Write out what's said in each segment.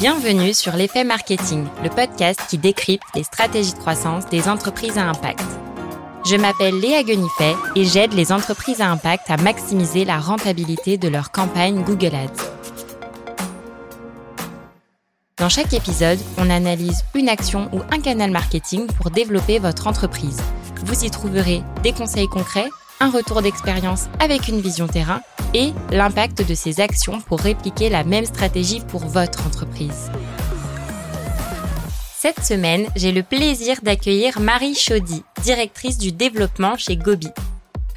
Bienvenue sur l'effet marketing, le podcast qui décrypte les stratégies de croissance des entreprises à impact. Je m'appelle Léa Guenifet et j'aide les entreprises à impact à maximiser la rentabilité de leur campagne Google Ads. Dans chaque épisode, on analyse une action ou un canal marketing pour développer votre entreprise. Vous y trouverez des conseils concrets, un retour d'expérience avec une vision terrain et l'impact de ces actions pour répliquer la même stratégie pour votre entreprise. Cette semaine, j'ai le plaisir d'accueillir Marie Chaudy, directrice du développement chez Gobi.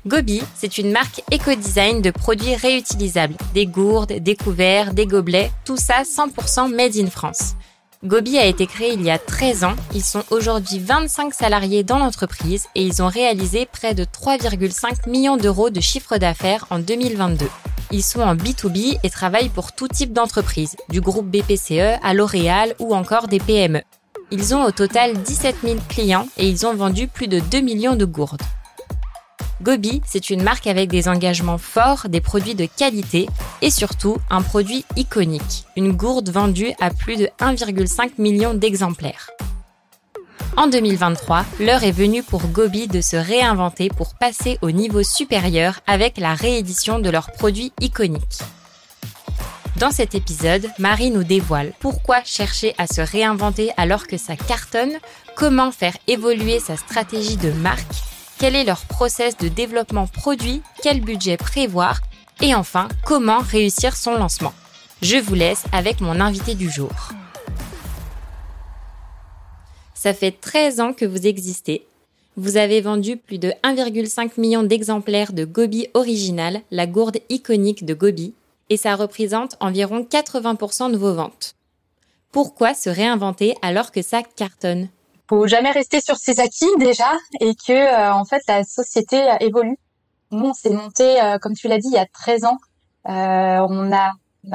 Gobi, c'est une marque éco-design de produits réutilisables. Des gourdes, des couverts, des gobelets, tout ça 100% made in France. Gobi a été créé il y a 13 ans. Ils sont aujourd'hui 25 salariés dans l'entreprise et ils ont réalisé près de 3,5 millions d'euros de chiffre d'affaires en 2022. Ils sont en B2B et travaillent pour tout type d'entreprise, du groupe BPCE à L'Oréal ou encore des PME. Ils ont au total 17 000 clients et ils ont vendu plus de 2 millions de gourdes. Gobi, c'est une marque avec des engagements forts, des produits de qualité et surtout un produit iconique, une gourde vendue à plus de 1,5 million d'exemplaires. En 2023, l'heure est venue pour Gobi de se réinventer pour passer au niveau supérieur avec la réédition de leurs produits iconiques. Dans cet épisode, Marie nous dévoile pourquoi chercher à se réinventer alors que ça cartonne, comment faire évoluer sa stratégie de marque quel est leur process de développement produit, quel budget prévoir et enfin comment réussir son lancement. Je vous laisse avec mon invité du jour. Ça fait 13 ans que vous existez. Vous avez vendu plus de 1,5 million d'exemplaires de Gobi Original, la gourde iconique de Gobi, et ça représente environ 80% de vos ventes. Pourquoi se réinventer alors que ça cartonne? Faut jamais rester sur ses acquis déjà et que euh, en fait la société évolue. Nous, on s'est monté, euh, comme tu l'as dit, il y a 13 ans. Euh, on a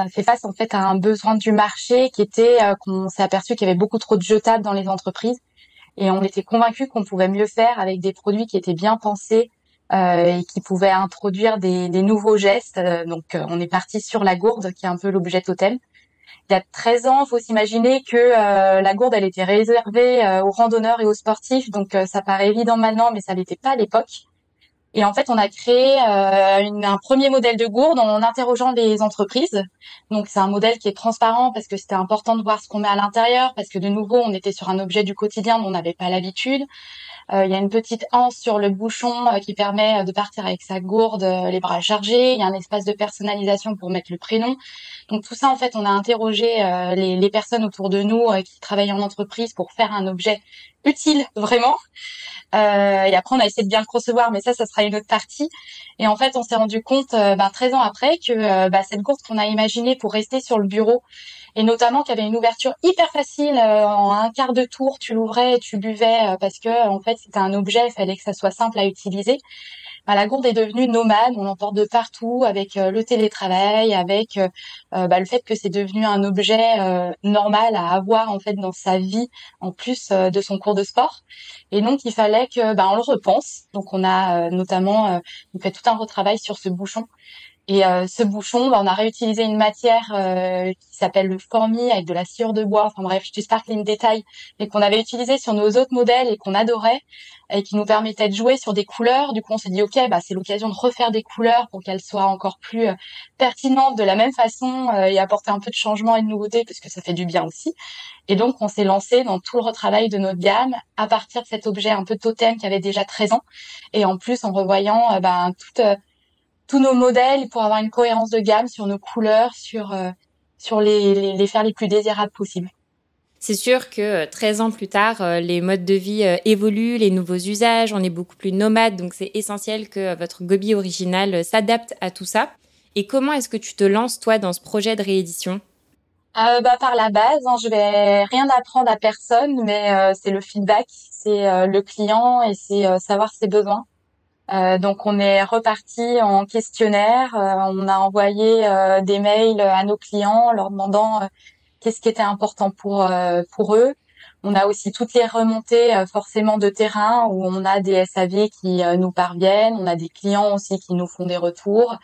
fait face en fait à un besoin du marché qui était qu'on s'est aperçu qu'il y avait beaucoup trop de jetables dans les entreprises et on était convaincu qu'on pouvait mieux faire avec des produits qui étaient bien pensés et qui pouvaient introduire des, des nouveaux gestes. Donc on est parti sur la gourde qui est un peu l'objet totem il y a 13 ans, faut s'imaginer que euh, la gourde, elle était réservée euh, aux randonneurs et aux sportifs, donc euh, ça paraît évident maintenant, mais ça l'était pas à l'époque. Et en fait, on a créé un premier modèle de gourde en interrogeant les entreprises. Donc, c'est un modèle qui est transparent parce que c'était important de voir ce qu'on met à l'intérieur, parce que de nouveau, on était sur un objet du quotidien dont on n'avait pas l'habitude. Il y a une petite anse sur le bouchon qui permet de partir avec sa gourde, les bras chargés. Il y a un espace de personnalisation pour mettre le prénom. Donc tout ça, en fait, on a interrogé euh, les, personnes autour de nous euh, qui travaillent en entreprise pour faire un objet utile vraiment. Euh, et après, on a essayé de bien le concevoir, mais ça, ça sera une autre partie. Et en fait, on s'est rendu compte, ben, 13 ans après, que bah, cette gourde qu'on a imaginée pour rester sur le bureau, et notamment qu'il y avait une ouverture hyper facile, en un quart de tour, tu l'ouvrais et tu buvais, parce que en fait, c'était un objet, il fallait que ça soit simple à utiliser. Bah, la gourde est devenue nomade, on l'emporte de partout avec euh, le télétravail, avec euh, euh, bah, le fait que c'est devenu un objet normal à avoir en fait dans sa vie en plus de son cours de sport. Et donc il fallait que bah, on le repense. Donc on a notamment on fait tout un retravail sur ce bouchon et euh, ce bouchon, bah, on a réutilisé une matière euh, qui s'appelle le formi avec de la sciure de bois. Enfin bref, je sparkling détail, mais qu'on avait utilisé sur nos autres modèles et qu'on adorait et qui nous permettait de jouer sur des couleurs. Du coup, on s'est dit ok, bah c'est l'occasion de refaire des couleurs pour qu'elles soient encore plus euh, pertinentes de la même façon et apporter un peu de changement et de nouveauté parce que ça fait du bien aussi. Et donc, on s'est lancé dans tout le retravail de notre gamme à partir de cet objet un peu totem qui avait déjà 13 ans et en plus en revoyant bah, toute tous nos modèles pour avoir une cohérence de gamme sur nos couleurs, sur euh, sur les, les, les faire les plus désirables possibles. C'est sûr que 13 euh, ans plus tard, euh, les modes de vie évoluent, les nouveaux usages, on est beaucoup plus nomade, donc c'est essentiel que votre Gobi original s'adapte à tout ça. Et comment est-ce que tu te lances toi dans ce projet de réédition? Euh, bah, par la base, hein, je vais rien apprendre à personne, mais c'est le feedback, c'est le client et c'est savoir ses besoins. Euh, donc on est reparti en questionnaire, euh, on a envoyé euh, des mails à nos clients leur demandant qu'est-ce qui était important pour pour eux. On a aussi toutes les remontées forcément de terrain où on a des SAV qui nous parviennent, on a des clients aussi qui nous font des retours.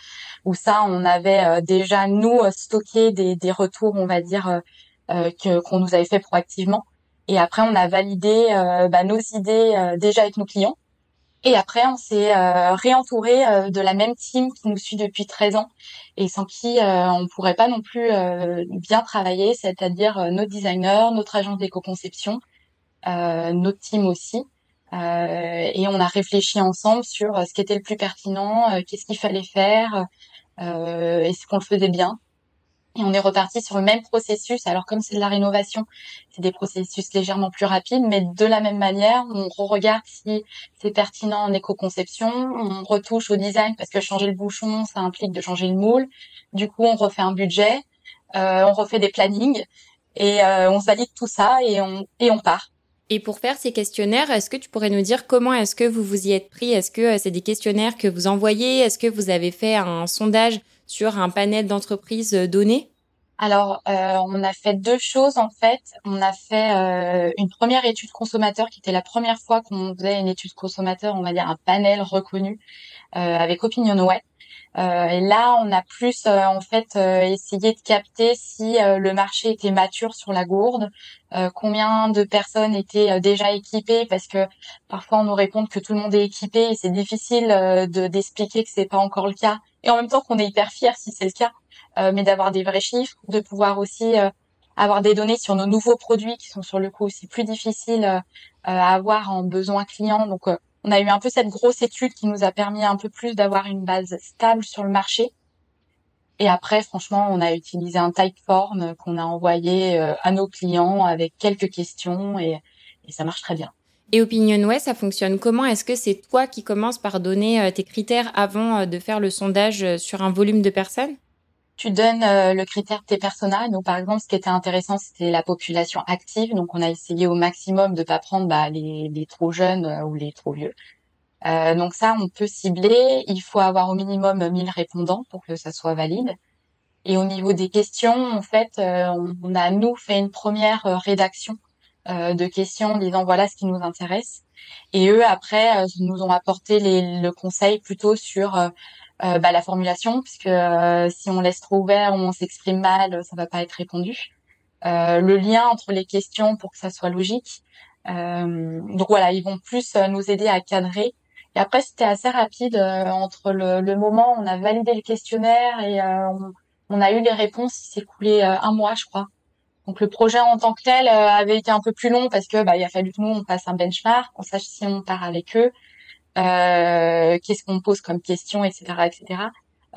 Où ça, on avait déjà nous stocké des, des retours, on va dire que qu'on nous avait fait proactivement. Et après, on a validé bah, nos idées déjà avec nos clients. Et après, on s'est réentouré de la même team qui nous suit depuis 13 ans et sans qui on pourrait pas non plus bien travailler, c'est-à-dire nos designers, notre agence d'éco-conception, notre team aussi. Euh, et on a réfléchi ensemble sur ce qui était le plus pertinent, qu'est-ce qu'il fallait faire, euh, est-ce qu'on le faisait bien. Et on est reparti sur le même processus. Alors comme c'est de la rénovation, c'est des processus légèrement plus rapides, mais de la même manière, on regarde si c'est pertinent en éco-conception, on retouche au design parce que changer le bouchon, ça implique de changer le moule. Du coup, on refait un budget, euh, on refait des plannings et euh, on valide tout ça et on et on part. Et pour faire ces questionnaires, est-ce que tu pourrais nous dire comment est-ce que vous vous y êtes pris? Est-ce que euh, c'est des questionnaires que vous envoyez? Est-ce que vous avez fait un sondage sur un panel d'entreprises euh, données? Alors, euh, on a fait deux choses en fait. On a fait une première étude consommateur qui était la première fois qu'on faisait une étude consommateur, on va dire un panel reconnu avec OpinionWay. Euh, et là, on a plus euh, en fait euh, essayé de capter si le marché était mature sur la gourde, combien de personnes étaient déjà équipées, parce que parfois on nous répond que tout le monde est équipé et c'est difficile de d'expliquer que c'est pas encore le cas. Et en même temps qu'on est hyper fiers si c'est le cas, mais d'avoir des vrais chiffres, de pouvoir aussi avoir des données sur nos nouveaux produits qui sont sur le coup aussi plus difficiles à avoir en besoin client. Donc on a eu un peu cette grosse étude qui nous a permis un peu plus d'avoir une base stable sur le marché. Et après, franchement, on a utilisé un typeform qu'on a envoyé euh, à nos clients avec quelques questions et, ça marche très bien. Et OpinionWay, ça fonctionne comment? Est-ce que c'est toi qui commences par donner euh, tes critères avant euh, de faire le sondage sur un volume de personnes? Tu donnes euh, le critère de tes personas. Donc, par exemple, ce qui était intéressant, c'était la population active. Donc, on a essayé au maximum de pas prendre bah, les, les, trop jeunes euh, ou les trop vieux. Euh, donc ça, on peut cibler. Il faut avoir au minimum 1000 répondants pour que ça soit valide. Et au niveau des questions, en fait, on, a nous fait une première rédaction de questions en disant voilà ce qui nous intéresse. Et eux après nous ont apporté les, le conseil plutôt sur euh, bah, la formulation, puisque euh, si on laisse trop ouvert ou on s'exprime mal, ça va pas être répondu. Euh, le lien entre les questions pour que ça soit logique. donc voilà, ils vont plus nous aider à cadrer. Et après, c'était assez rapide entre le, le, moment où on a validé le questionnaire et on, on, a eu les réponses. Il s'est coulé un mois, je crois. Donc le projet en tant que tel avait été un peu plus long parce que bah, il a fallu que nous on passe un benchmark, on sache si on part avec eux, euh, qu'est-ce qu'on pose comme question, etc., etc.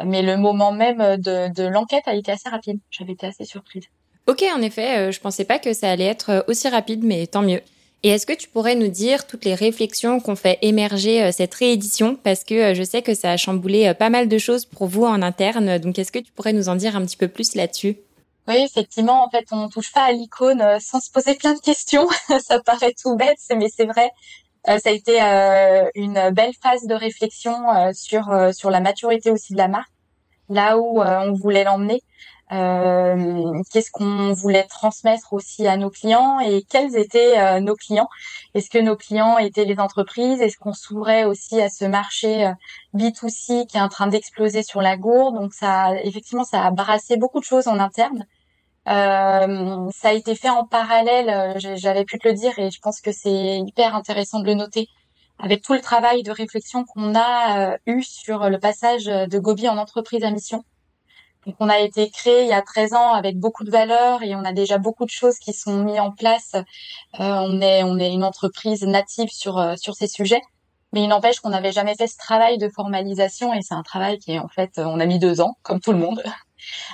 Mais le moment même de, de l'enquête a été assez rapide. J'avais été assez surprise. Ok, en effet, euh, je pensais pas que ça allait être aussi rapide, mais tant mieux. Et est-ce que tu pourrais nous dire toutes les réflexions qu'on fait émerger euh, cette réédition? Parce que je sais que ça a chamboulé pas mal de choses pour vous en interne. Donc, est-ce que tu pourrais nous en dire un petit peu plus là-dessus? Oui, effectivement, en fait, on touche pas à l'icône sans se poser plein de questions. ça paraît tout bête, mais c'est vrai. Euh, ça a été euh, une belle phase de réflexion euh, sur sur la maturité aussi de la marque, là où on voulait l'emmener. Euh, qu'est-ce qu'on voulait transmettre aussi à nos clients et quels étaient nos clients? Est-ce que nos clients étaient les entreprises? Est-ce qu'on s'ouvrait aussi à ce marché B2C qui est en train d'exploser sur la gourde? Donc ça, effectivement, ça a brassé beaucoup de choses en interne. Euh, ça a été fait en parallèle, euh, j'avais pu te le dire et je pense que c'est hyper intéressant de le noter avec tout le travail de réflexion qu'on a euh, eu sur le passage de Gobi en entreprise à mission. Donc on a été créé il y a 13 ans avec beaucoup de valeurs et on a déjà beaucoup de choses qui sont mises en place. on est on est une entreprise native sur sur ces sujets, mais il n'empêche qu'on n'avait jamais fait ce travail de formalisation et c'est un travail qui est en fait on a mis deux ans comme tout le monde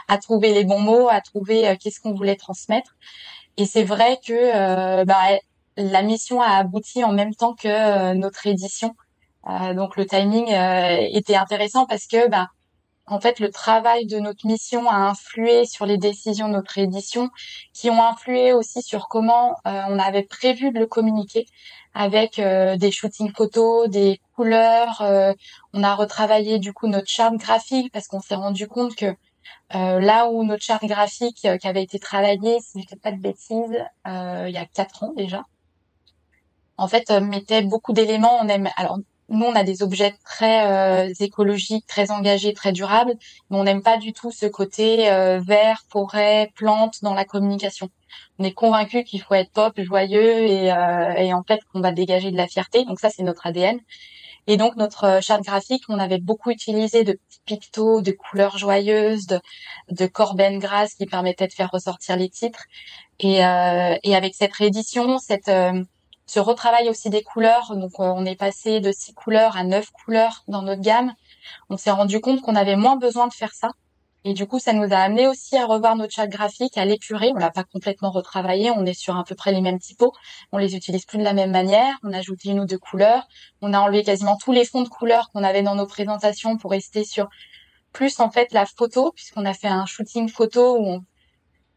à trouver les bons mots, à trouver euh, qu'est-ce qu'on voulait transmettre. Et c'est vrai que euh, bah, la mission a abouti en même temps que euh, notre édition. donc le timing était intéressant parce que bah, en fait, le travail de notre mission a influé sur les décisions de notre édition, qui ont influé aussi sur comment on avait prévu de le communiquer, avec des shootings photos, des couleurs. on a retravaillé du coup notre charte graphique parce qu'on s'est rendu compte que euh, là où notre charte graphique euh, qui avait été travaillée, si je ne fais pas de bêtises, euh, il y a quatre ans déjà, en fait, mettait beaucoup d'éléments. On aime, alors nous, on a des objets très écologiques, très engagés, très durables, mais on n'aime pas du tout ce côté vert, forêt, plantes dans la communication. On est convaincu qu'il faut être pop, joyeux et, et en fait qu'on va dégager de la fierté. Donc ça, c'est notre ADN. Et donc notre euh, charte graphique, on avait beaucoup utilisé de petits pictos, de couleurs joyeuses, de, de corbenes grasses qui permettaient de faire ressortir les titres. Et, euh, et avec cette réédition, euh, ce retravail aussi des couleurs, donc euh, on est passé de six couleurs à neuf couleurs dans notre gamme. On s'est rendu compte qu'on avait moins besoin de faire ça et du coup, ça nous a amené aussi à revoir notre charte graphique, à l'épurer. On l'a pas complètement retravaillé. On est sur à peu près les mêmes typos. On les utilise plus de la même manière. On a ajouté une ou deux couleurs. On a enlevé quasiment tous les fonds de couleurs qu'on avait dans nos présentations pour rester sur plus en fait la photo, puisqu'on a fait un shooting photo où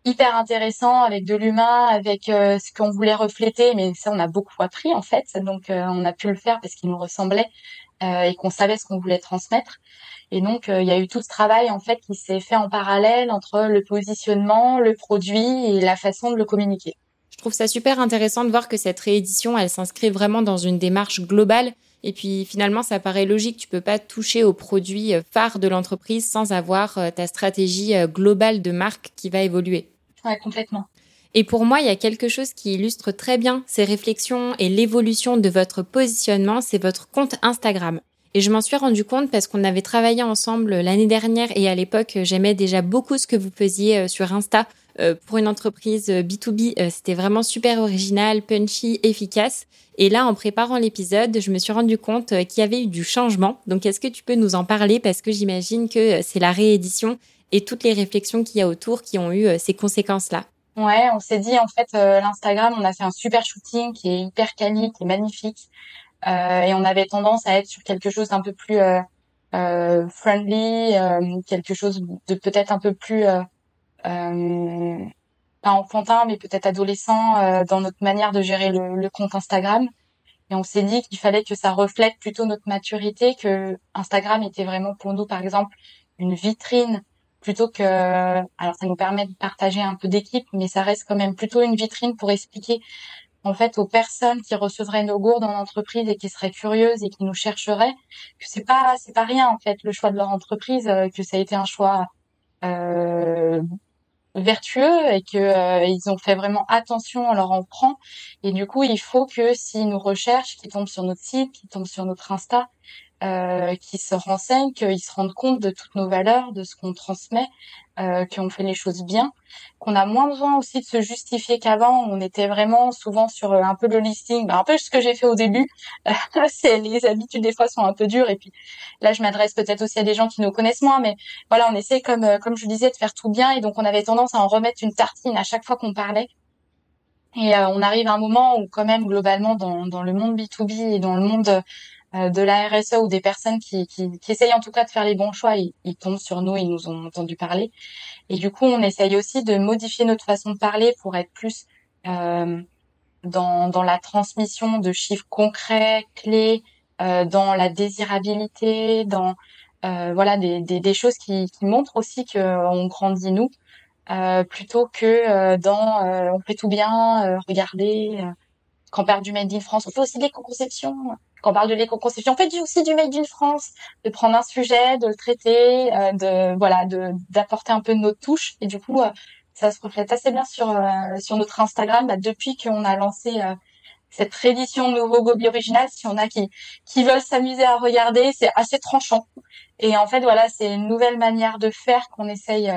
hyper intéressant avec de l'humain, avec euh, ce qu'on voulait refléter. Mais ça, on a beaucoup appris en fait. Donc, euh, on a pu le faire parce qu'il nous ressemblait et qu'on savait ce qu'on voulait transmettre. Et donc, euh, il y a eu tout ce travail en fait qui s'est fait en parallèle entre le positionnement, le produit et la façon de le communiquer. Je trouve ça super intéressant de voir que cette réédition, elle s'inscrit vraiment dans une démarche globale. Et puis finalement, ça paraît logique. Tu peux pas toucher au produit euh, phare de l'entreprise sans avoir ta stratégie globale de marque qui va évoluer. Ouais, complètement. Et pour moi, il y a quelque chose qui illustre très bien ces réflexions et l'évolution de votre positionnement, c'est votre compte Instagram. Et je m'en suis rendu compte parce qu'on avait travaillé ensemble l'année dernière et à l'époque, j'aimais déjà beaucoup ce que vous faisiez euh, sur Insta. Euh, pour une entreprise B2B, euh, c'était vraiment super original, punchy, efficace. Et là, en préparant l'épisode, je me suis rendu compte qu'il y avait eu du changement. Donc, est-ce que tu peux nous en parler? Parce que j'imagine que c'est la réédition et toutes les réflexions qu'il y a autour qui ont eu ces conséquences-là. Ouais, on s'est dit en fait euh, l'Instagram, on a fait un super shooting qui est hyper quali, qui est magnifique, euh, et on avait tendance à être sur quelque chose d'un peu plus euh, euh friendly, quelque chose de peut-être un peu plus pas enfantin, mais peut-être adolescent dans notre manière de gérer le, le compte Instagram. Et on s'est dit qu'il fallait que ça reflète plutôt notre maturité, que Instagram était vraiment pour nous, par exemple, une vitrine plutôt que alors ça nous permet de partager un peu d'équipe mais ça reste quand même plutôt une vitrine pour expliquer en fait aux personnes qui recevraient nos gourdes en entreprise et qui seraient curieuses et qui nous chercheraient que c'est pas c'est pas rien en fait le choix de leur entreprise euh, que ça a été un choix euh, vertueux et que euh, ils ont fait vraiment attention à leur emprunt et du coup il faut que s'ils nous recherchent qu'ils tombent sur notre site qu'ils tombent sur notre Insta euh, qui se renseignent, qu'ils se rendent compte de toutes nos valeurs, de ce qu'on transmet, euh, qu'on fait les choses bien, qu'on a moins besoin aussi de se justifier qu'avant. On était vraiment souvent sur euh, un peu le listing, ben, un peu ce que j'ai fait au début. c'est les habitudes des fois sont un peu dures et puis là je m'adresse peut-être aussi à des gens qui nous connaissent moins, mais voilà on essaie comme euh, comme je disais de faire tout bien et donc on avait tendance à en remettre une tartine à chaque fois qu'on parlait. Et euh, on arrive à un moment où quand même globalement dans, dans le monde B2B et dans le monde de la RSE ou des personnes qui, qui, qui, essayent en tout cas de faire les bons choix, ils, ils, tombent sur nous, ils nous ont entendu parler. Et du coup, on essaye aussi de modifier notre façon de parler pour être plus euh, dans, dans la transmission de chiffres concrets, clés, euh, dans la désirabilité, dans euh, voilà des, des, des, choses qui, qui montrent aussi qu'on grandit nous, euh, plutôt que dans on fait tout bien, regardez quand on du Made in France, on fait aussi de l'éco-conception. Quand on parle de l'éco-conception, on fait aussi du Made in France, de prendre un sujet, de le traiter, euh, de voilà, de d'apporter un peu de notre touche. Et du coup, euh, ça se reflète assez bien sur euh, sur notre Instagram bah, depuis qu'on a lancé cette réédition nouveau Gobi original. Si on a qui qui veulent s'amuser à regarder, c'est assez tranchant. Et en fait, voilà, c'est une nouvelle manière de faire qu'on essaye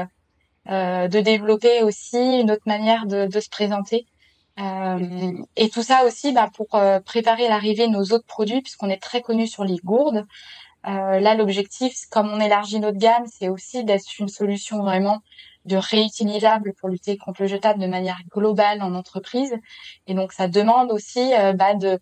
de développer aussi, une autre manière de, de se présenter. Euh, et tout ça aussi bah, pour euh, préparer l'arrivée de nos autres produits, puisqu'on est très connu sur les gourdes. Euh, là, l'objectif, comme on élargit notre gamme, c'est aussi d'être une solution vraiment de réutilisable pour lutter contre le jetable de manière globale en entreprise. Et donc, ça demande aussi bah, de,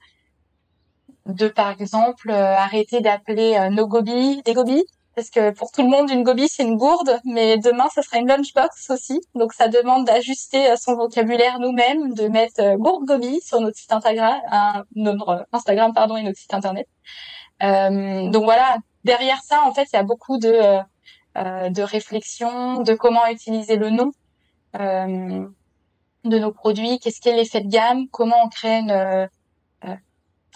de, par exemple, arrêter d'appeler nos gobies des gobies parce que pour tout le monde, une gobi, c'est une gourde, mais demain, ça sera une lunchbox aussi. Donc, ça demande d'ajuster son vocabulaire nous-mêmes, de mettre euh, gourde gobi sur notre site Instagram, notre Instagram, pardon, et notre site internet. Euh, donc voilà, derrière ça, en fait, il y a beaucoup de, euh, de réflexions, de comment utiliser le nom de nos produits, qu'est-ce qu'est l'effet de gamme, comment on crée une,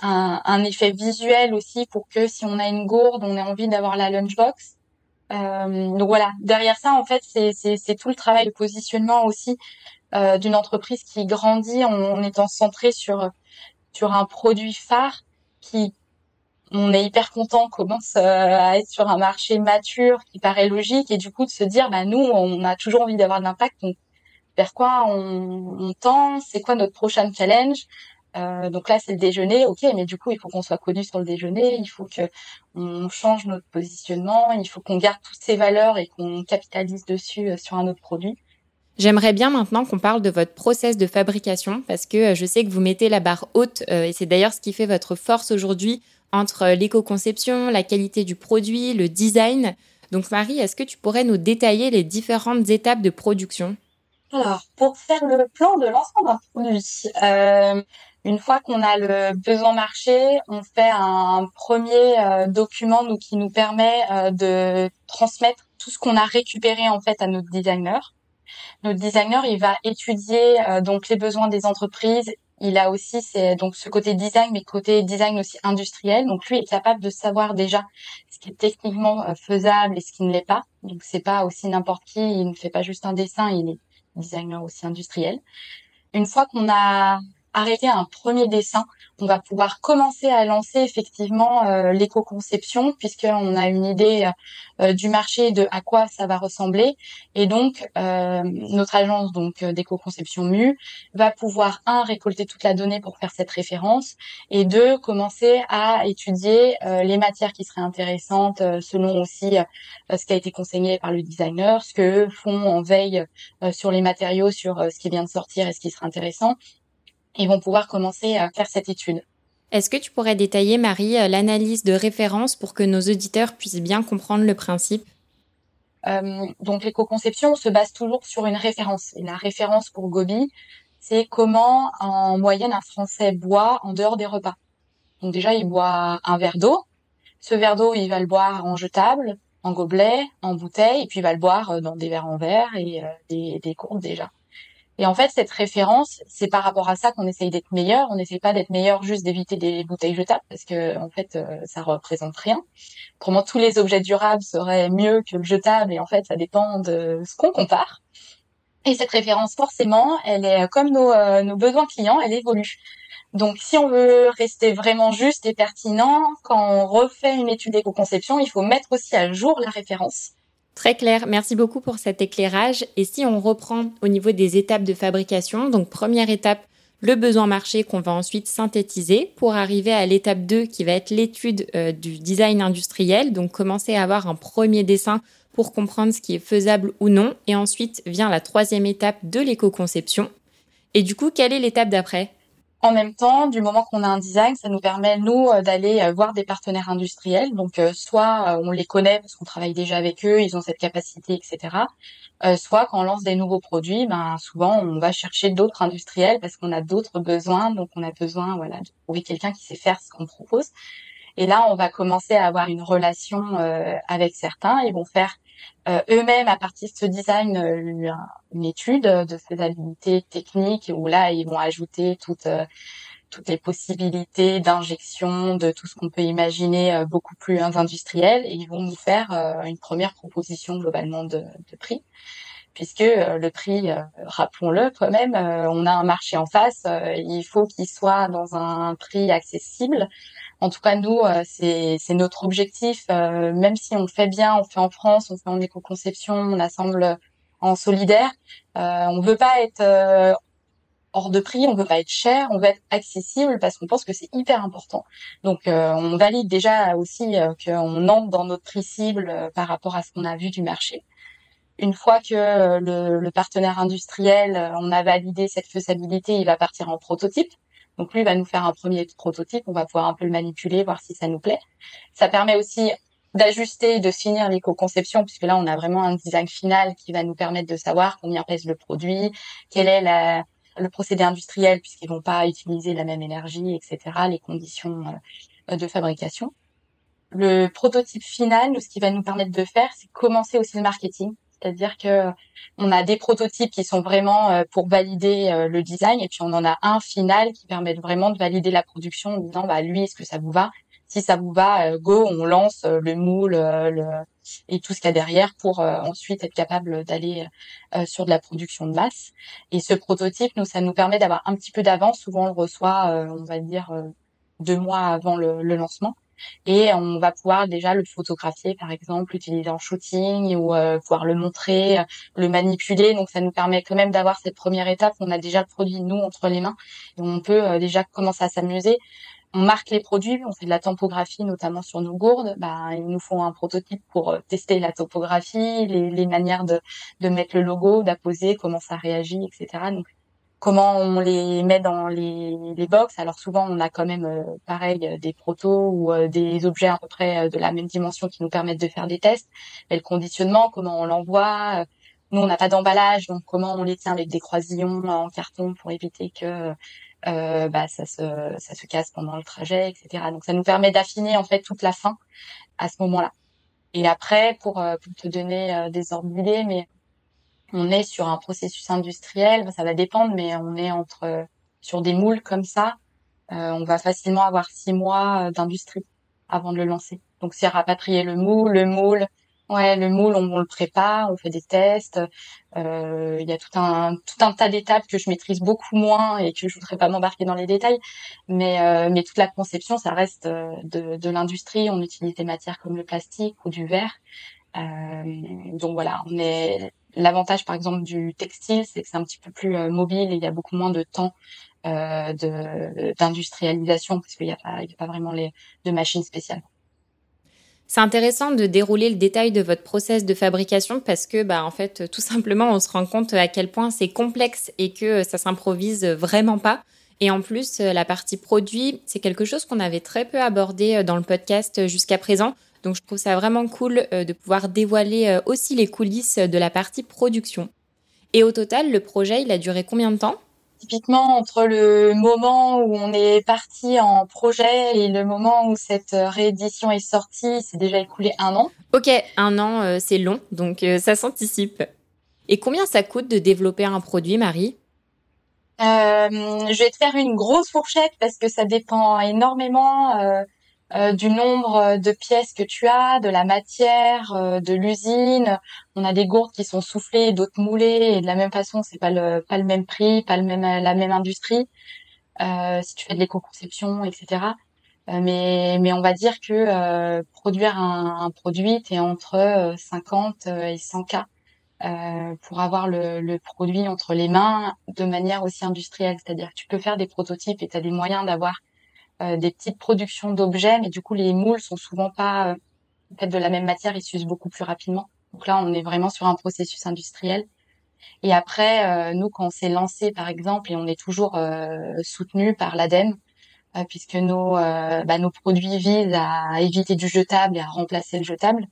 un, effet visuel aussi pour que si on a une gourde, on ait envie d'avoir la lunchbox. Euh, donc voilà, derrière ça, en fait, c'est tout le travail de positionnement aussi euh, d'une entreprise qui grandit en, étant centrée sur sur un produit phare qui on est hyper content commence euh, à être sur un marché mature qui paraît logique et du coup de se dire bah nous on a toujours envie d'avoir de l'impact. Donc vers quoi on, on tend? C'est quoi notre prochain challenge? Euh, donc là, c'est le déjeuner, ok, mais du coup, il faut qu'on soit connu sur le déjeuner, il faut que on change notre positionnement, il faut qu'on garde toutes ces valeurs et qu'on capitalise dessus euh, sur un autre produit. J'aimerais bien maintenant qu'on parle de votre process de fabrication parce que euh, je sais que vous mettez la barre haute et c'est d'ailleurs ce qui fait votre force aujourd'hui entre l'éco-conception, la qualité du produit, le design. Donc Marie, est-ce que tu pourrais nous détailler les différentes étapes de production? Alors, pour faire le plan de lancement d'un produit, une fois qu'on a le besoin marché, on fait un premier euh, document nous, qui nous permet euh, de transmettre tout ce qu'on a récupéré en fait à notre designer. Notre designer, il va étudier euh, donc les besoins des entreprises. Il a aussi c'est donc ce côté design, mais côté design aussi industriel. Donc lui est capable de savoir déjà ce qui est techniquement faisable et ce qui ne l'est pas. Donc c'est pas aussi n'importe qui. Il ne fait pas juste un dessin. Il est designer aussi industriel. Une fois qu'on a arrêter un premier dessin, on va pouvoir commencer à lancer effectivement euh, l'éco-conception puisqu'on a une idée euh, du marché de à quoi ça va ressembler. Et donc euh, notre agence donc d'éco-conception MU va pouvoir un récolter toute la donnée pour faire cette référence et deux commencer à étudier les matières qui seraient intéressantes selon aussi ce qui a été conseillé par le designer, ce que font en veille sur les matériaux, sur ce qui vient de sortir et ce qui serait intéressant ils vont pouvoir commencer à faire cette étude. Est-ce que tu pourrais détailler, Marie, euh, l'analyse de référence pour que nos auditeurs puissent bien comprendre le principe? Euh, Donc l'éco-conception se base toujours sur une référence. Et la référence pour Gobi, c'est comment en moyenne un Français boit en dehors des repas. Donc déjà, il boit un verre d'eau. Ce verre d'eau, il va le boire en jetable, en gobelet, en bouteille, et puis il va le boire euh, dans des verres en verre et des, des courbes déjà. Et en fait, cette référence, c'est par rapport à ça qu'on essaye d'être meilleur. On n'essaye pas d'être meilleur juste d'éviter des bouteilles jetables parce que en fait, euh, ça représente rien. Autrement, tous les objets durables seraient mieux que le jetable et en fait, ça dépend de ce qu'on compare. Et cette référence, forcément, elle est comme nos, euh, nos besoins clients, elle évolue. Donc, si on veut rester vraiment juste et pertinent, quand on refait une étude d'éco-conception, il faut mettre aussi à jour la référence Très clair, merci beaucoup pour cet éclairage. Et si on reprend au niveau des étapes de fabrication, donc première étape, le besoin marché qu'on va ensuite synthétiser pour arriver à l'étape 2 qui va être l'étude euh, du design industriel, donc commencer à avoir un premier dessin pour comprendre ce qui est faisable ou non. Et ensuite vient la troisième étape de l'éco-conception. Et du coup, quelle est l'étape d'après? En même temps, du moment qu'on a un design, ça nous permet, nous, euh, d'aller euh, voir des partenaires industriels. Donc, euh, soit on les connaît parce qu'on travaille déjà avec eux, ils ont cette capacité, etc. soit quand on lance des nouveaux produits, ben souvent on va chercher d'autres industriels parce qu'on a d'autres besoins. Donc, on a besoin, voilà, de trouver quelqu'un qui sait faire ce qu'on propose. Et là, on va commencer à avoir une relation avec certains. Ils vont faire euh, eux-mêmes à partir de ce design euh, une étude de faisabilité technique où là ils vont ajouter toutes euh, toutes les possibilités d'injection de tout ce qu'on peut imaginer beaucoup plus industriel. Et ils vont nous faire une première proposition globalement de prix. Puisque le prix, rappelons-le quand même, on a un marché en face, il faut qu'il soit dans un prix accessible en tout cas, nous, euh, c'est notre objectif. Euh, même si on fait bien, on fait en France, on fait en éco-conception, on assemble en solidaire. Euh, on veut pas être euh, hors de prix, on veut pas être cher, on veut être accessible parce qu'on pense que c'est hyper important. Donc, on valide déjà aussi qu'on entre dans notre prix cible par rapport à ce qu'on a vu du marché. Une fois que le, le partenaire industriel, on a validé cette faisabilité, il va partir en prototype. Donc lui va nous faire un premier prototype, on va pouvoir un peu le manipuler, voir si ça nous plaît. Ça permet aussi d'ajuster, de finir l'éco-conception, puisque là on a vraiment un design final qui va nous permettre de savoir combien pèse le produit, quel est le procédé industriel, puisqu'ils vont pas utiliser la même énergie, etc., les conditions euh, de fabrication. Le prototype final, ce qui va nous permettre de faire, c'est commencer aussi le marketing. C'est-à-dire que on a des prototypes qui sont vraiment pour valider le design et puis on en a un final qui permet vraiment de valider la production en disant bah lui est-ce que ça vous va? Si ça vous va go on lance le moule le et tout ce qu'il y a derrière pour ensuite être capable d'aller sur de la production de masse. Et ce prototype, nous, ça nous permet d'avoir un petit peu d'avance. Souvent, on le reçoit, on va dire, deux mois avant le, le, lancement. Et on va pouvoir déjà le photographier, par exemple, l'utiliser en shooting ou euh, pouvoir le montrer, euh, le manipuler. Donc ça nous permet quand même d'avoir cette première étape. On a déjà le produit nous entre les mains et on peut euh, déjà commencer à s'amuser. On marque les produits, on fait de la topographie notamment sur nos gourdes. Bah, il nous faut un prototype pour tester la topographie, les, les manières de, de mettre le logo, d'apposer, comment ça réagit, etc. Donc comment on les met dans les, les box. Alors souvent, on a quand même euh, pareil euh, des protos ou euh, des objets à peu près de la même dimension qui nous permettent de faire des tests. Mais le conditionnement, comment on l'envoie. Nous, on n'a pas d'emballage, donc comment on les tient avec des croisillons en carton pour éviter que euh, bah, ça se ça se casse pendant le trajet, etc. Donc ça nous permet d'affiner en fait toute la fin à ce moment-là. Et après, pour, pour te donner des ordres d'idées, mais on est sur un processus industriel, ça va dépendre, mais on est entre sur des moules comme ça, euh, on va facilement avoir six mois euh, d'industrie avant de le lancer. Donc c'est rapatrier le moule, le moule, ouais, le moule, on, le prépare, on fait des tests. Euh, il y a tout un tout un tas d'étapes que je maîtrise beaucoup moins et que je voudrais pas m'embarquer dans les détails, mais mais toute la conception, ça reste de, de l'industrie. On utilise des matières comme le plastique ou du verre. donc voilà, on est L'avantage, par exemple, du textile, c'est que c'est un petit peu plus euh, mobile et il y a beaucoup moins de temps euh, d'industrialisation parce qu'il n'y a, pas, a pas vraiment les, de machines spéciales. C'est intéressant de dérouler le détail de votre process de fabrication parce que, bah, en fait, tout simplement, on se rend compte à quel point c'est complexe et que ça s'improvise vraiment pas. Et en plus, la partie produit, c'est quelque chose qu'on avait très peu abordé dans le podcast jusqu'à présent. Donc je trouve ça vraiment cool euh, de pouvoir dévoiler euh, aussi les coulisses de la partie production. Et au total, le projet, il a duré combien de temps? Typiquement, entre le moment où on est parti en projet et le moment où cette réédition est sortie, c'est déjà écoulé un an. Ok, un an, euh, c'est long, donc ça s'anticipe. Et combien ça coûte de développer un produit, Marie? Euh, Je vais te faire une grosse fourchette parce que ça dépend énormément. Euh, euh, du nombre de pièces que tu as, de la matière, euh, de l'usine. On a des gourdes qui sont soufflées, d'autres moulées, et de la même façon, c'est pas le pas le même prix, pas le même la même industrie. Euh, si tu fais de l'éco-conception, etc. mais mais on va dire que produire un, un produit, t'es entre 50 et 100 k. pour avoir le, le, produit entre les mains de manière aussi industrielle. C'est-à-dire que tu peux faire des prototypes et tu as des moyens d'avoir euh, des petites productions d'objets, mais du coup les moules sont souvent pas euh, de la même matière, ils s'usent beaucoup plus rapidement. Donc là, on est vraiment sur un processus industriel. Et après, euh, nous, quand on s'est lancé, par exemple, et on est toujours soutenu par l'ADEME, puisque nos, bah, nos produits visent à éviter du jetable et à remplacer le jetable.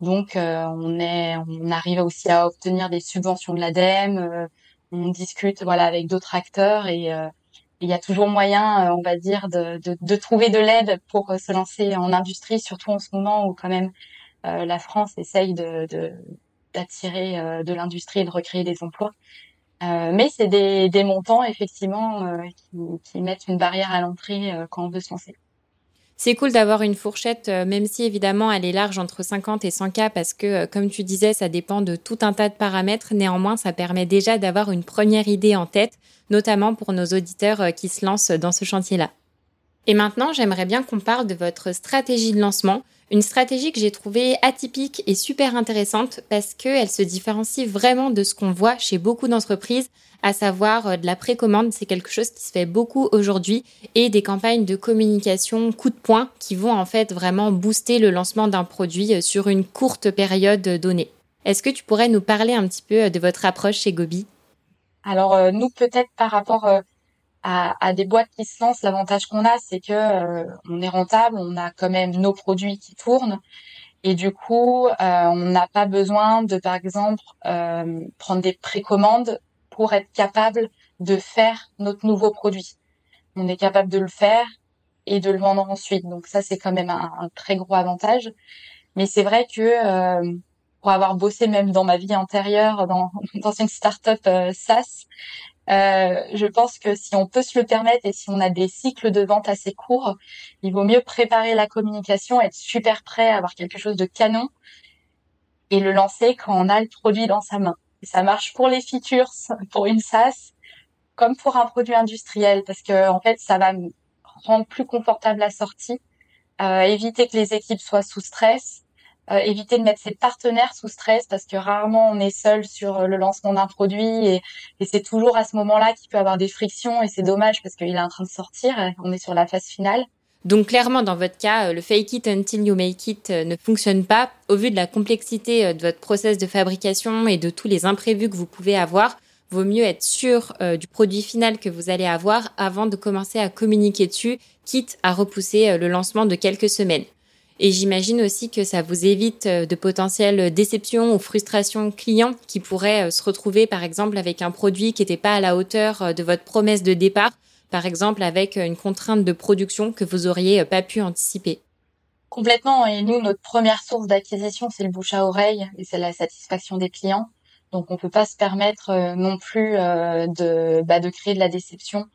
Donc, on est, on arrive aussi à obtenir des subventions de l'ADEME. on discute, voilà, avec d'autres acteurs et il y a toujours moyen, euh, on va dire, de, de, de trouver de l'aide pour euh, se lancer en industrie, surtout en ce moment où quand même euh, la France essaye de d'attirer de, l'industrie et de recréer des emplois. mais c'est des, des montants effectivement qui, qui, mettent une barrière à l'entrée quand on veut se lancer. C'est cool d'avoir une fourchette, même si évidemment elle est large entre 50 et 100 cas, parce que, comme tu disais, ça dépend de tout un tas de paramètres. Néanmoins, ça permet déjà d'avoir une première idée en tête notamment pour nos auditeurs euh, qui se lancent dans ce chantier-là. Et maintenant, j'aimerais bien qu'on parle de votre stratégie de lancement, une stratégie que j'ai trouvée atypique et super intéressante parce qu'elle se différencie vraiment de ce qu'on voit chez beaucoup d'entreprises, à savoir euh, de la précommande, c'est quelque chose qui se fait beaucoup aujourd'hui, et des campagnes de communication coup de poing qui vont en fait vraiment booster le lancement d'un produit euh, sur une courte période donnée. Est-ce que tu pourrais nous parler un petit peu de votre approche chez Gobi? Alors euh, nous peut-être par rapport euh, à, des boîtes qui se lancent, l'avantage qu'on a, c'est que euh, on est rentable, on a quand même nos produits qui tournent. Et du coup, on n'a pas besoin de, par exemple, prendre des précommandes pour être capable de faire notre nouveau produit. On est capable de le faire et de le vendre ensuite. Donc ça, c'est quand même un, très gros avantage. Mais c'est vrai que pour avoir bossé même dans ma vie antérieure dans, dans une start-up euh, SaaS, euh, je pense que si on peut se le permettre et si on a des cycles de vente assez courts, il vaut mieux préparer la communication, être super prêt, avoir quelque chose de canon et le lancer quand on a le produit dans sa main. Ça marche pour les features, pour une SaaS, comme pour un produit industriel, parce que en fait, ça va rendre plus confortable la sortie, euh, éviter que les équipes soient sous stress, euh, éviter de mettre ses partenaires sous stress parce que rarement on est seul sur euh, le lancement d'un produit et, et c'est toujours à ce moment-là qu'il peut avoir des frictions et c'est dommage parce qu'il est en train de sortir, on est sur la phase finale. Donc clairement, dans votre cas, euh, le fake it until you make it ne fonctionne pas. Au vu de la complexité de votre process de fabrication et de tous les imprévus que vous pouvez avoir, vaut mieux être sûr du produit final que vous allez avoir avant de commencer à communiquer dessus, quitte à repousser le lancement de quelques semaines. Et j'imagine aussi que ça vous évite euh, de potentielles déceptions ou frustrations clients qui pourraient euh, se retrouver par exemple avec un produit qui n'était pas à la hauteur euh, de votre promesse de départ, par exemple avec une contrainte de production que vous auriez pas pu anticiper. Complètement. Et nous, notre première source d'acquisition, c'est le bouche à oreille et c'est la satisfaction des clients. Donc, on peut pas se permettre non plus de, bah, de créer de la déception.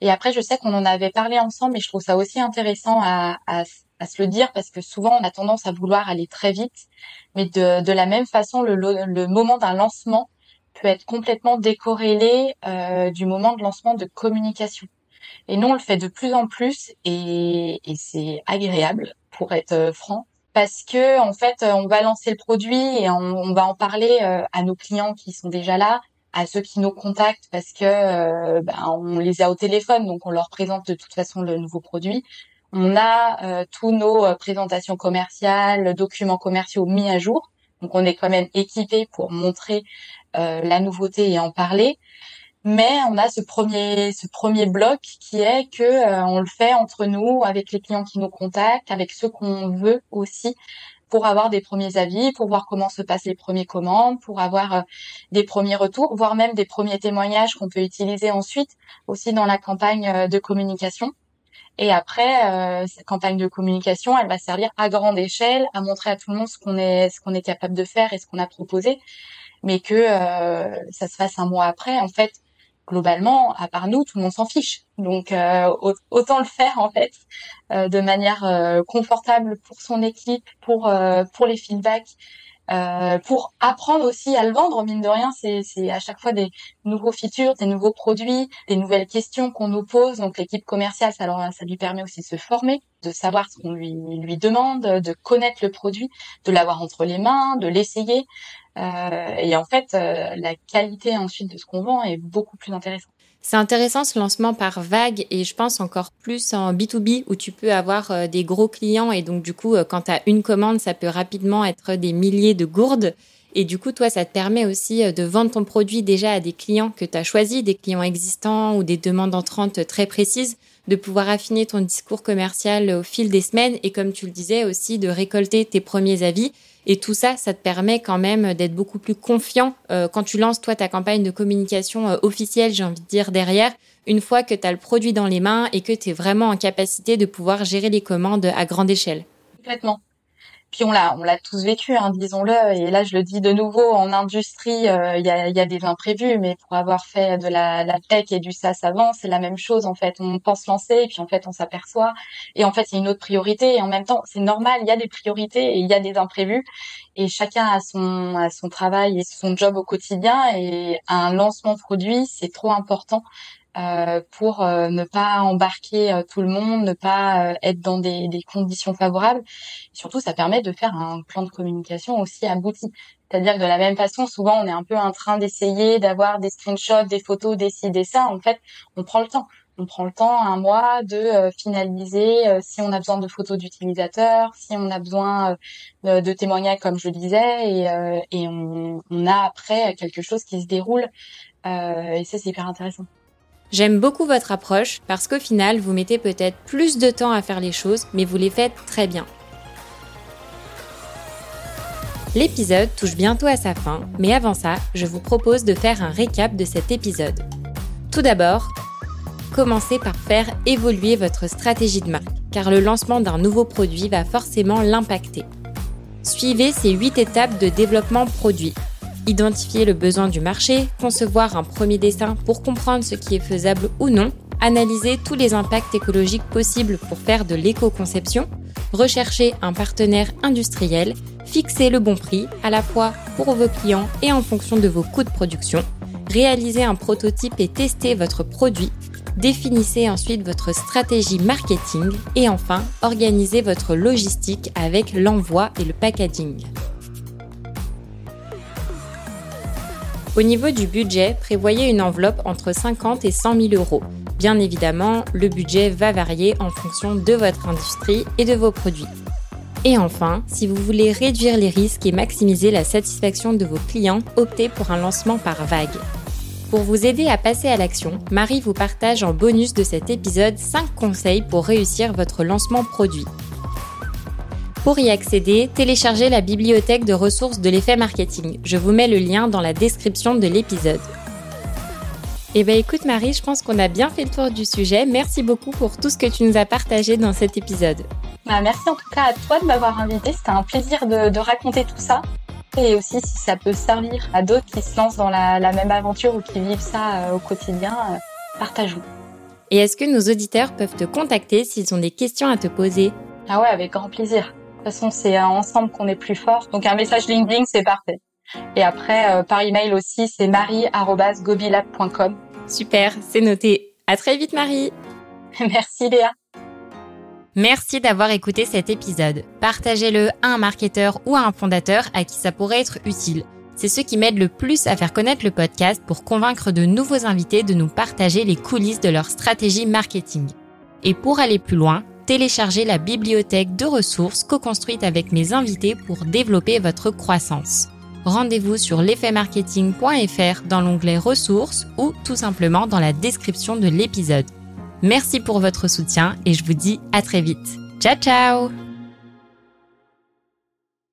Et après, je sais qu'on en avait parlé ensemble et je trouve ça aussi intéressant à, se le dire parce que souvent on a tendance à vouloir aller très vite, mais de, la même façon, le, moment d'un lancement peut être complètement décorrélé euh, du moment de lancement de communication. Et nous, on le fait de plus en plus et, c'est agréable, pour être euh, franc, parce que en fait, on va lancer le produit et on, on va en parler euh, à nos clients qui sont déjà là, à ceux qui nous contactent parce que euh, ben, on les a au téléphone, donc on leur présente de toute façon le nouveau produit. On a euh, tous nos euh, présentations commerciales, documents commerciaux mis à jour. Donc on est quand même équipé pour montrer euh, la nouveauté et en parler. Mais on a ce premier ce premier bloc qui est que on le fait entre nous, avec les clients qui nous contactent, avec ceux qu'on veut aussi, pour avoir des premiers avis, pour voir comment se passent les premières commandes, pour avoir des premiers retours, voire même des premiers témoignages qu'on peut utiliser ensuite aussi dans la campagne de communication. Et après, euh, cette campagne de communication, elle va servir à grande échelle à montrer à tout le monde ce qu'on est, ce qu'on est capable de faire et ce qu'on a proposé, mais que euh, ça se fasse un mois après. En fait, globalement, à part nous, tout le monde s'en fiche. Donc euh, autant le faire en fait de manière confortable pour son équipe, pour pour les feedbacks euh, pour apprendre aussi à le vendre. Mine de rien, c'est à chaque fois des nouveaux features, des nouveaux produits, des nouvelles questions qu'on nous pose. Donc l'équipe commerciale, ça, ça lui permet aussi de se former, de savoir ce qu'on lui, lui demande, de connaître le produit, de l'avoir entre les mains, de l'essayer. Euh, et en fait, euh, la qualité ensuite de ce qu'on vend est beaucoup plus intéressante. C'est intéressant ce lancement par vague et je pense encore plus en B2B où tu peux avoir euh, des gros clients et donc du coup euh, quand tu as une commande ça peut rapidement être des milliers de gourdes et du coup toi ça te permet aussi euh, de vendre ton produit déjà à des clients que tu as choisis, des clients existants ou des demandes entrantes très précises, de pouvoir affiner ton discours commercial au fil des semaines et comme tu le disais aussi de récolter tes premiers avis et tout ça, ça te permet quand même d'être beaucoup plus confiant euh, quand tu lances toi ta campagne de communication euh, officielle, j'ai envie de dire derrière, une fois que tu as le produit dans les mains et que tu es vraiment en capacité de pouvoir gérer les commandes à grande échelle. Complètement. Puis on l'a, on l'a tous vécu, hein, disons-le. Et là, je le dis de nouveau, en industrie, euh, il y, a, des imprévus, mais pour avoir fait de la, la tech et du SaaS avant, c'est la même chose. En fait, on pense lancer, et puis en fait, on s'aperçoit, et en fait, il y a une autre priorité. Et en même temps, c'est normal, il y a des priorités et il y a des imprévus. Et chacun a son, a son travail et son job au quotidien. Et un lancement produit, c'est trop important euh, pour euh, ne pas embarquer euh, tout le monde, ne pas être dans des, des conditions favorables. surtout, ça permet de faire un plan de communication aussi abouti. C'est-à-dire que de la même façon, souvent, on est un peu en train d'essayer d'avoir des screenshots, des photos, des ça. En fait, on prend le temps. On prend le temps, un mois, de finaliser si on a besoin de photos d'utilisateurs, si on a besoin de témoignages, comme je disais, et, et on, on, a après quelque chose qui se déroule. et ça, c'est hyper intéressant. J'aime beaucoup votre approche parce qu'au final, vous mettez peut-être plus de temps à faire les choses, mais vous les faites très bien. L'épisode touche bientôt à sa fin, mais avant ça, je vous propose de faire un récap de cet épisode. Tout d'abord, commencez par faire évoluer votre stratégie de marque, car le lancement d'un nouveau produit va forcément l'impacter. Suivez ces 8 étapes de développement produit. Identifier le besoin du marché, concevoir un premier dessin pour comprendre ce qui est faisable ou non, analyser tous les impacts écologiques possibles pour faire de l'éco-conception, rechercher un partenaire industriel, fixer le bon prix à la fois pour vos clients et en fonction de vos coûts de production, réaliser un prototype et tester votre produit, définissez ensuite votre stratégie marketing et enfin organisez votre logistique avec l'envoi et le packaging. Au niveau du budget, prévoyez une enveloppe entre 50 et 100 000 euros. Bien évidemment, le budget va varier en fonction de votre industrie et de vos produits. Et enfin, si vous voulez réduire les risques et maximiser la satisfaction de vos clients, optez pour un lancement par vague. Pour vous aider à passer à l'action, Marie vous partage en bonus de cet épisode 5 conseils pour réussir votre lancement produit. Pour y accéder, téléchargez la bibliothèque de ressources de l'effet marketing. Je vous mets le lien dans la description de l'épisode. Eh bien écoute Marie, je pense qu'on a bien fait le tour du sujet. Merci beaucoup pour tout ce que tu nous as partagé dans cet épisode. Bah, merci en tout cas à toi de m'avoir invité. C'était un plaisir de, raconter tout ça. Et aussi si ça peut servir à d'autres qui se lancent dans la, même aventure ou qui vivent ça euh, au quotidien, euh, partageons. Et est-ce que nos auditeurs peuvent te contacter s'ils ont des questions à te poser? Ah ouais, avec grand plaisir. De toute façon, c'est ensemble qu'on est plus fort. Donc un message LinkedIn, c'est parfait. Et après, euh, par email aussi, c'est marie.gobilab.com. Super, c'est noté. À très vite, Marie. Merci, Léa. Merci d'avoir écouté cet épisode. Partagez-le à un marketeur ou à un fondateur à qui ça pourrait être utile. C'est ce qui m'aide le plus à faire connaître le podcast pour convaincre de nouveaux invités de nous partager les coulisses de leur stratégie marketing. Et pour aller plus loin, téléchargez la bibliothèque de ressources co-construite avec mes invités pour développer votre croissance. Rendez-vous sur l'effetmarketing.fr dans l'onglet ressources ou tout simplement dans la description de l'épisode. Merci pour votre soutien et je vous dis à très vite. Ciao ciao